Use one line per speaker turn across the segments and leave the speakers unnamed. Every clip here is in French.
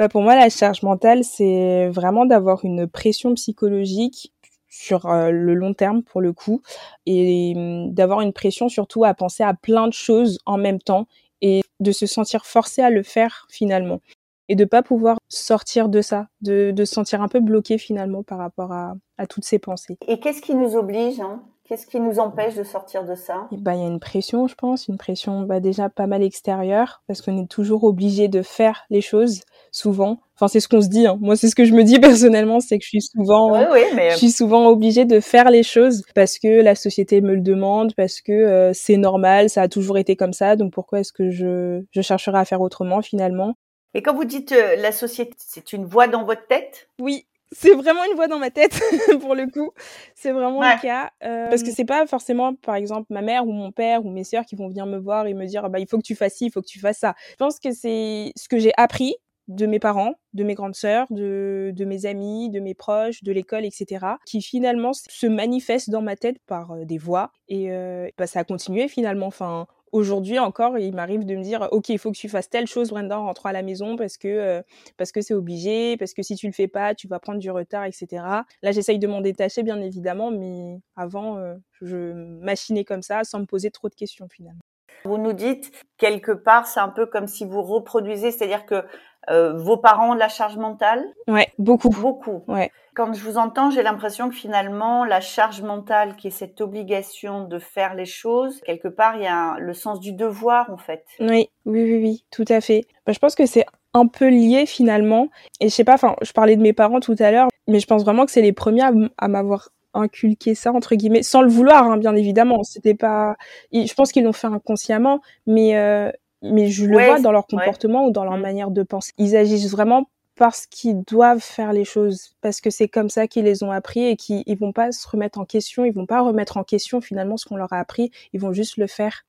Bah pour moi, la charge mentale, c'est vraiment d'avoir une pression psychologique sur euh, le long terme pour le coup et hum, d'avoir une pression surtout à penser à plein de choses en même temps et de se sentir forcé à le faire finalement. Et de pas pouvoir sortir de ça, de, de se sentir un peu bloqué finalement par rapport à, à toutes ces pensées.
Et qu'est-ce qui nous oblige hein? Qu'est-ce qui nous empêche de sortir de ça?
Bah, Il y a une pression, je pense, une pression bah, déjà pas mal extérieure, parce qu'on est toujours obligé de faire les choses, souvent. Enfin, c'est ce qu'on se dit. Hein. Moi, c'est ce que je me dis personnellement, c'est que je suis souvent,
oui, oui, mais...
je suis souvent obligée de faire les choses parce que la société me le demande, parce que euh, c'est normal, ça a toujours été comme ça. Donc pourquoi est-ce que je, je chercherai à faire autrement finalement?
Et quand vous dites euh, la société, c'est une voix dans votre tête?
Oui, c'est vraiment une voix dans ma tête pour le coup. C'est vraiment le cas euh, parce que c'est pas forcément par exemple ma mère ou mon père ou mes sœurs qui vont venir me voir et me dire bah il faut que tu fasses ci, il faut que tu fasses ça. Je pense que c'est ce que j'ai appris de mes parents, de mes grandes sœurs, de, de mes amis, de mes proches, de l'école, etc., qui finalement se manifestent dans ma tête par euh, des voix. Et euh, bah, ça a continué finalement. Enfin, aujourd'hui encore, il m'arrive de me dire, ok, il faut que tu fasses telle chose, Brenda, en rentrant à la maison parce que euh, c'est obligé, parce que si tu le fais pas, tu vas prendre du retard, etc. Là, j'essaye de m'en détacher, bien évidemment, mais avant, je machinais comme ça, sans me poser trop de questions finalement.
Vous nous dites quelque part, c'est un peu comme si vous reproduisez, c'est-à-dire que euh, vos parents ont de la charge mentale?
Ouais, beaucoup.
Beaucoup.
Ouais.
Quand je vous entends, j'ai l'impression que finalement, la charge mentale, qui est cette obligation de faire les choses, quelque part, il y a le sens du devoir, en fait.
Oui, oui, oui, oui, tout à fait. Bah, je pense que c'est un peu lié finalement. Et je sais pas, enfin, je parlais de mes parents tout à l'heure, mais je pense vraiment que c'est les premiers à m'avoir inculqué ça entre guillemets sans le vouloir hein, bien évidemment c'était pas je pense qu'ils l'ont fait inconsciemment mais euh, mais je le vois dans leur comportement ou dans leur mmh. manière de penser. Ils agissent vraiment parce qu'ils doivent faire les choses, parce que c'est comme ça qu'ils les ont appris et qu'ils ils vont pas se remettre en question, ils vont pas remettre en question finalement ce qu'on leur a appris, ils vont juste le faire.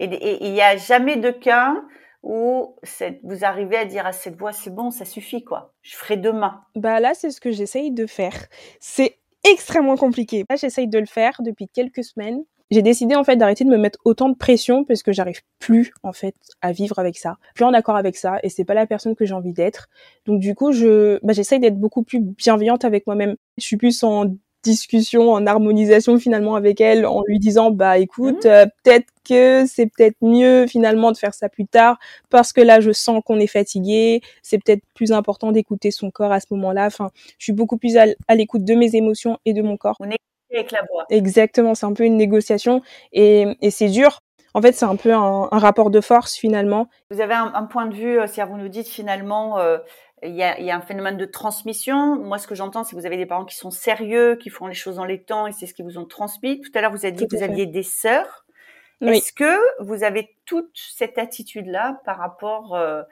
Et il y a jamais de cas où vous arrivez à dire à cette voix c'est bon, ça suffit quoi, je ferai demain.
Bah là c'est ce que j'essaye de faire. C'est extrêmement compliqué. Là j'essaye de le faire depuis quelques semaines j'ai décidé en fait d'arrêter de me mettre autant de pression parce que j'arrive plus en fait à vivre avec ça, plus en accord avec ça et c'est pas la personne que j'ai envie d'être. Donc du coup, je bah, j'essaye d'être beaucoup plus bienveillante avec moi-même. Je suis plus en discussion, en harmonisation finalement avec elle, en lui disant bah écoute, mmh. euh, peut-être que c'est peut-être mieux finalement de faire ça plus tard parce que là je sens qu'on est fatigué, c'est peut-être plus important d'écouter son corps à ce moment-là. Enfin, je suis beaucoup plus à, l'écoute de mes émotions et de mon corps
avec la voix.
Exactement, c'est un peu une négociation et, et c'est dur. En fait, c'est un peu un, un, rapport de force finalement.
Vous avez un, un point de vue, si euh, vous nous dites finalement, euh, il y, a, y, a, un phénomène de transmission. Moi, ce que j'entends, c'est que vous avez des parents qui sont sérieux, qui font les choses dans les temps et c'est ce qu'ils vous ont transmis. Tout à l'heure, vous avez dit que vous aviez des sœurs. Oui. Est-ce que vous avez toute cette attitude-là par rapport euh,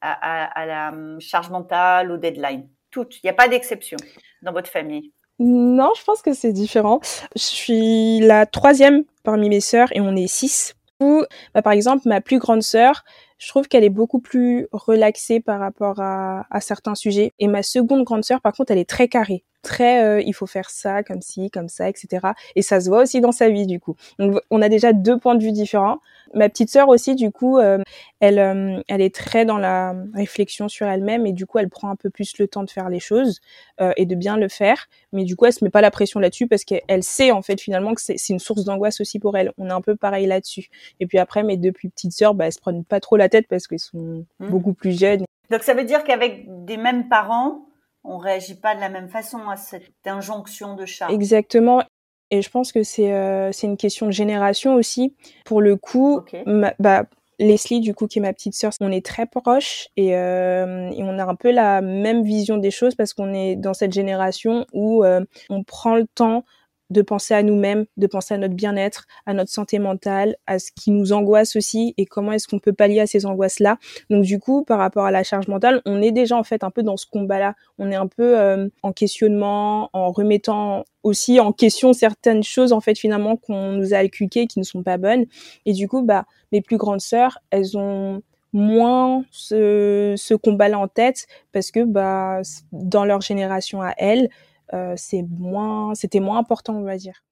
à, à, à, la hum, charge mentale, au deadline Toute. Il n'y a pas d'exception dans votre famille
non, je pense que c'est différent. Je suis la troisième parmi mes sœurs et on est six. Bah, par exemple, ma plus grande sœur, je trouve qu'elle est beaucoup plus relaxée par rapport à, à, certains sujets. Et ma seconde grande sœur, par contre, elle est très carrée, très euh, il faut faire ça, comme ci, comme ça, etc. Et ça se voit aussi dans sa vie, du coup. Donc, on a déjà deux points de vue différents. Ma petite sœur aussi, du coup, euh, elle, euh, elle est très dans la réflexion sur elle-même et du coup, elle prend un peu plus le temps de faire les choses euh, et de bien le faire. Mais du coup, elle se met pas la pression là-dessus parce qu'elle sait en fait finalement que c'est une source d'angoisse aussi pour elle. On est un peu pareil là-dessus. Et puis après, mes deux plus petites sœurs, bah, elles se prennent pas trop la tête parce qu'elles sont mmh. beaucoup plus jeunes.
Donc ça veut dire qu'avec des mêmes parents, on réagit pas de la même façon à cette injonction de chat.
Exactement. Et je pense que c'est euh, une question de génération aussi. Pour le coup,
okay.
bah, Leslie, du coup, qui est ma petite sœur, on est très proches et, euh, et, on a un peu la même vision des choses parce qu'on est dans cette génération où euh, on prend le temps de penser à nous-mêmes, de penser à notre bien-être, à notre santé mentale, à ce qui nous angoisse aussi et comment est-ce qu'on peut pallier à ces angoisses-là. Donc du coup, par rapport à la charge mentale, on est déjà en fait un peu dans ce combat-là. On est un peu euh, en questionnement, en remettant aussi en question certaines choses en fait finalement qu'on nous a inculquées qui ne sont pas bonnes. Et du coup, bah mes plus grandes sœurs, elles ont moins ce, ce combat-là en tête parce que bah dans leur génération à elles, c'est moins, c'était moins important, on va dire.